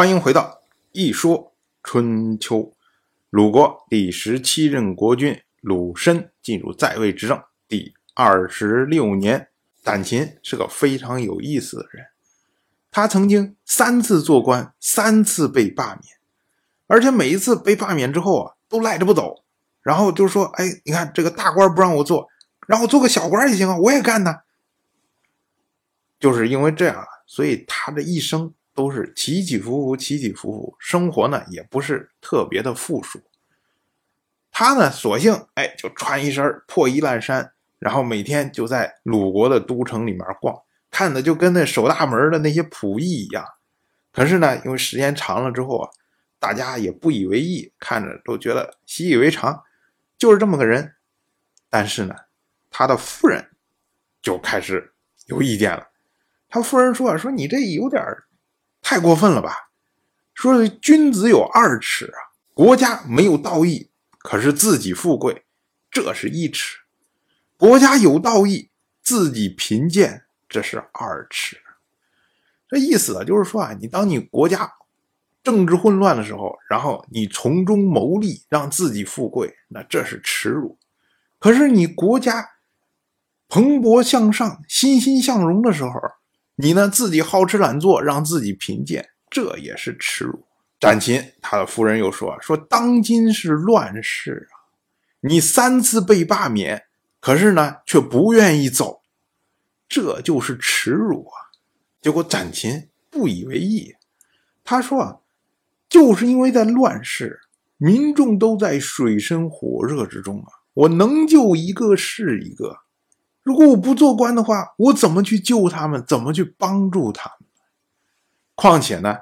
欢迎回到《一说春秋》。鲁国第十七任国君鲁申进入在位执政第二十六年。胆秦是个非常有意思的人，他曾经三次做官，三次被罢免，而且每一次被罢免之后啊，都赖着不走，然后就说：“哎，你看这个大官不让我做，让我做个小官也行啊，我也干呢。”就是因为这样啊，所以他的一生。都是起起伏伏，起起伏伏，生活呢也不是特别的富庶。他呢，索性哎，就穿一身破衣烂衫，然后每天就在鲁国的都城里面逛，看的就跟那守大门的那些仆役一样。可是呢，因为时间长了之后啊，大家也不以为意，看着都觉得习以为常，就是这么个人。但是呢，他的夫人就开始有意见了。他夫人说：“说你这有点太过分了吧？说君子有二尺啊，国家没有道义，可是自己富贵，这是一尺；国家有道义，自己贫贱，这是二尺。这意思啊，就是说啊，你当你国家政治混乱的时候，然后你从中牟利，让自己富贵，那这是耻辱；可是你国家蓬勃向上、欣欣向荣的时候，你呢，自己好吃懒做，让自己贫贱，这也是耻辱。展禽他的夫人又说：“说当今是乱世啊，你三次被罢免，可是呢，却不愿意走，这就是耻辱啊。”结果展禽不以为意，他说：“啊，就是因为在乱世，民众都在水深火热之中啊，我能救一个是一个。”如果我不做官的话，我怎么去救他们？怎么去帮助他们？况且呢，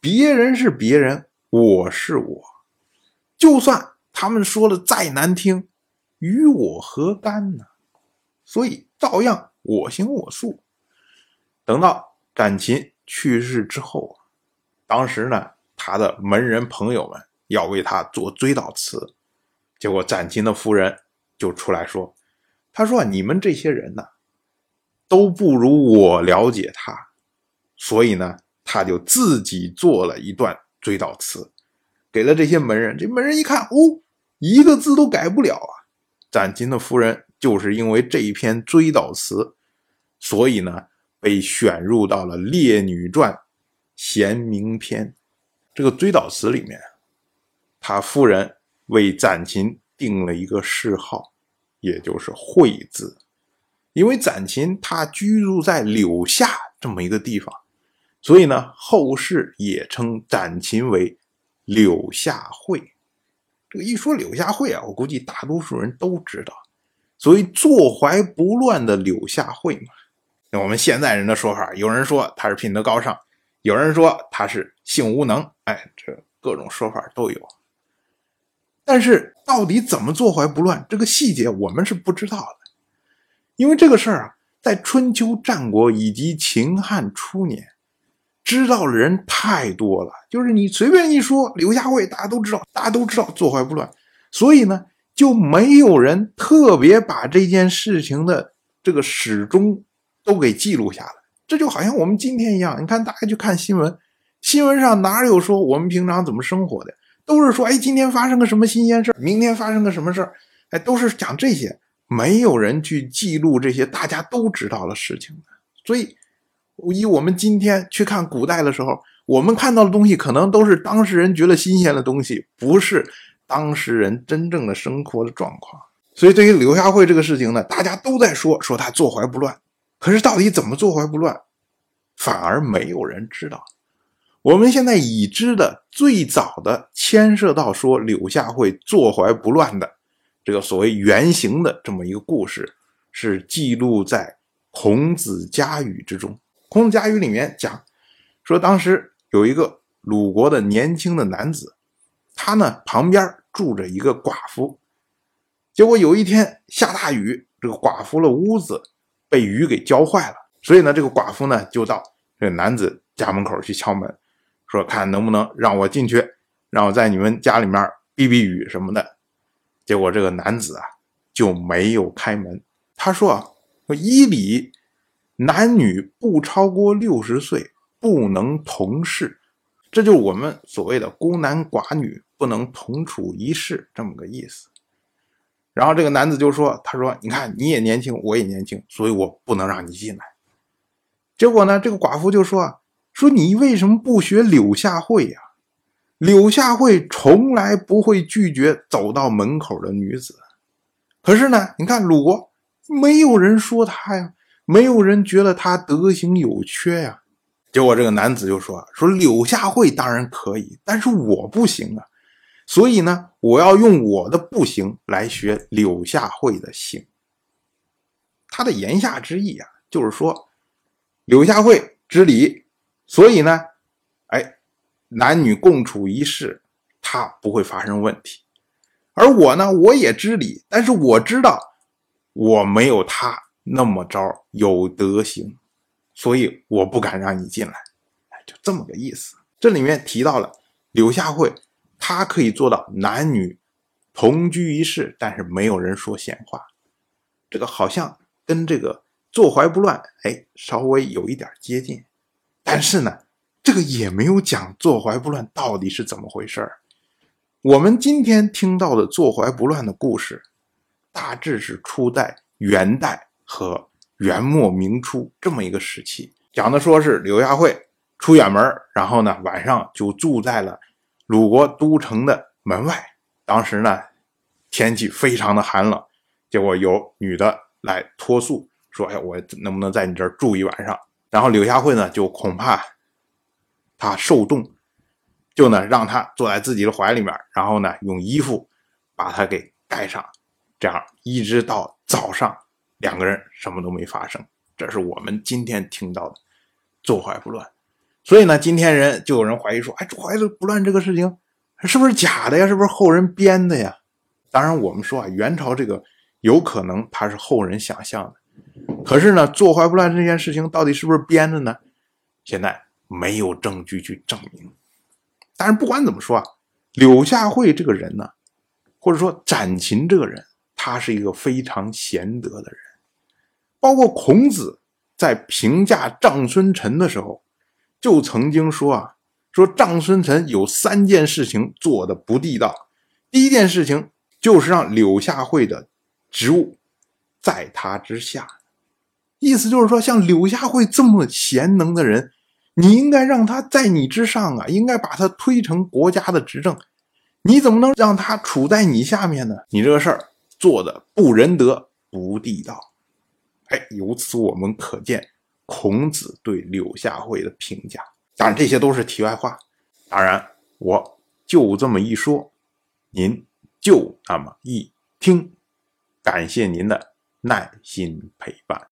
别人是别人，我是我，就算他们说的再难听，与我何干呢？所以照样我行我素。等到展禽去世之后啊，当时呢，他的门人朋友们要为他做追悼词，结果展禽的夫人就出来说。他说：“你们这些人呢，都不如我了解他，所以呢，他就自己做了一段追悼词，给了这些门人。这门人一看，哦，一个字都改不了啊！展金的夫人就是因为这一篇追悼词，所以呢，被选入到了《列女传·贤明篇》这个追悼词里面。他夫人为展禽定了一个谥号。”也就是惠字，因为展禽他居住在柳下这么一个地方，所以呢，后世也称展禽为柳下惠。这个一说柳下惠啊，我估计大多数人都知道，所以坐怀不乱的柳下惠嘛。那我们现在人的说法，有人说他是品德高尚，有人说他是性无能，哎，这各种说法都有。但是到底怎么坐怀不乱，这个细节我们是不知道的，因为这个事儿啊，在春秋战国以及秦汉初年，知道的人太多了。就是你随便一说刘家卫，大家都知道，大家都知道坐怀不乱，所以呢，就没有人特别把这件事情的这个始终都给记录下来。这就好像我们今天一样，你看大家去看新闻，新闻上哪有说我们平常怎么生活的？都是说，哎，今天发生个什么新鲜事明天发生个什么事儿，哎，都是讲这些，没有人去记录这些大家都知道的事情的。所以，以我们今天去看古代的时候，我们看到的东西，可能都是当事人觉得新鲜的东西，不是当事人真正的生活的状况。所以，对于刘夏会这个事情呢，大家都在说，说他坐怀不乱，可是到底怎么坐怀不乱，反而没有人知道。我们现在已知的最早的牵涉到说柳下惠坐怀不乱的这个所谓原型的这么一个故事，是记录在《孔子家语》之中。《孔子家语》里面讲说，当时有一个鲁国的年轻的男子，他呢旁边住着一个寡妇，结果有一天下大雨，这个寡妇的屋子被雨给浇坏了，所以呢这个寡妇呢就到这男子家门口去敲门。说看能不能让我进去，让我在你们家里面避避雨什么的。结果这个男子啊就没有开门。他说啊，说依礼，男女不超过六十岁不能同室。这就是我们所谓的孤男寡女不能同处一室这么个意思。然后这个男子就说：“他说，你看你也年轻，我也年轻，所以我不能让你进来。”结果呢，这个寡妇就说：“说你为什么不学柳下惠呀？柳下惠从来不会拒绝走到门口的女子。可是呢，你看鲁国没有人说他呀，没有人觉得他德行有缺呀。结果这个男子就说：说柳下惠当然可以，但是我不行啊。所以呢，我要用我的不行来学柳下惠的行。他的言下之意啊，就是说。”柳下惠知礼，所以呢，哎，男女共处一室，他不会发生问题。而我呢，我也知礼，但是我知道我没有他那么着有德行，所以我不敢让你进来。就这么个意思。这里面提到了柳下惠，他可以做到男女同居一室，但是没有人说闲话。这个好像跟这个。坐怀不乱，哎，稍微有一点接近，但是呢，这个也没有讲坐怀不乱到底是怎么回事儿。我们今天听到的坐怀不乱的故事，大致是出在元代和元末明初这么一个时期，讲的说是柳下惠出远门，然后呢晚上就住在了鲁国都城的门外。当时呢天气非常的寒冷，结果有女的来托宿。说：“哎，我能不能在你这儿住一晚上？”然后柳下惠呢，就恐怕他受冻，就呢让他坐在自己的怀里面，然后呢用衣服把他给盖上，这样一直到早上，两个人什么都没发生。这是我们今天听到的坐怀不乱。所以呢，今天人就有人怀疑说：“哎，坐怀不乱这个事情是不是假的呀？是不是后人编的呀？”当然，我们说啊，元朝这个有可能他是后人想象的。可是呢，坐怀不乱这件事情到底是不是编的呢？现在没有证据去证明。但是不管怎么说啊，柳下惠这个人呢，或者说展禽这个人，他是一个非常贤德的人。包括孔子在评价张孙臣的时候，就曾经说啊，说张孙臣有三件事情做的不地道。第一件事情就是让柳下惠的职务在他之下。意思就是说，像柳下惠这么贤能的人，你应该让他在你之上啊，应该把他推成国家的执政。你怎么能让他处在你下面呢？你这个事儿做的不仁德、不地道。哎，由此我们可见孔子对柳下惠的评价。当然，这些都是题外话。当然，我就这么一说，您就那么一听。感谢您的耐心陪伴。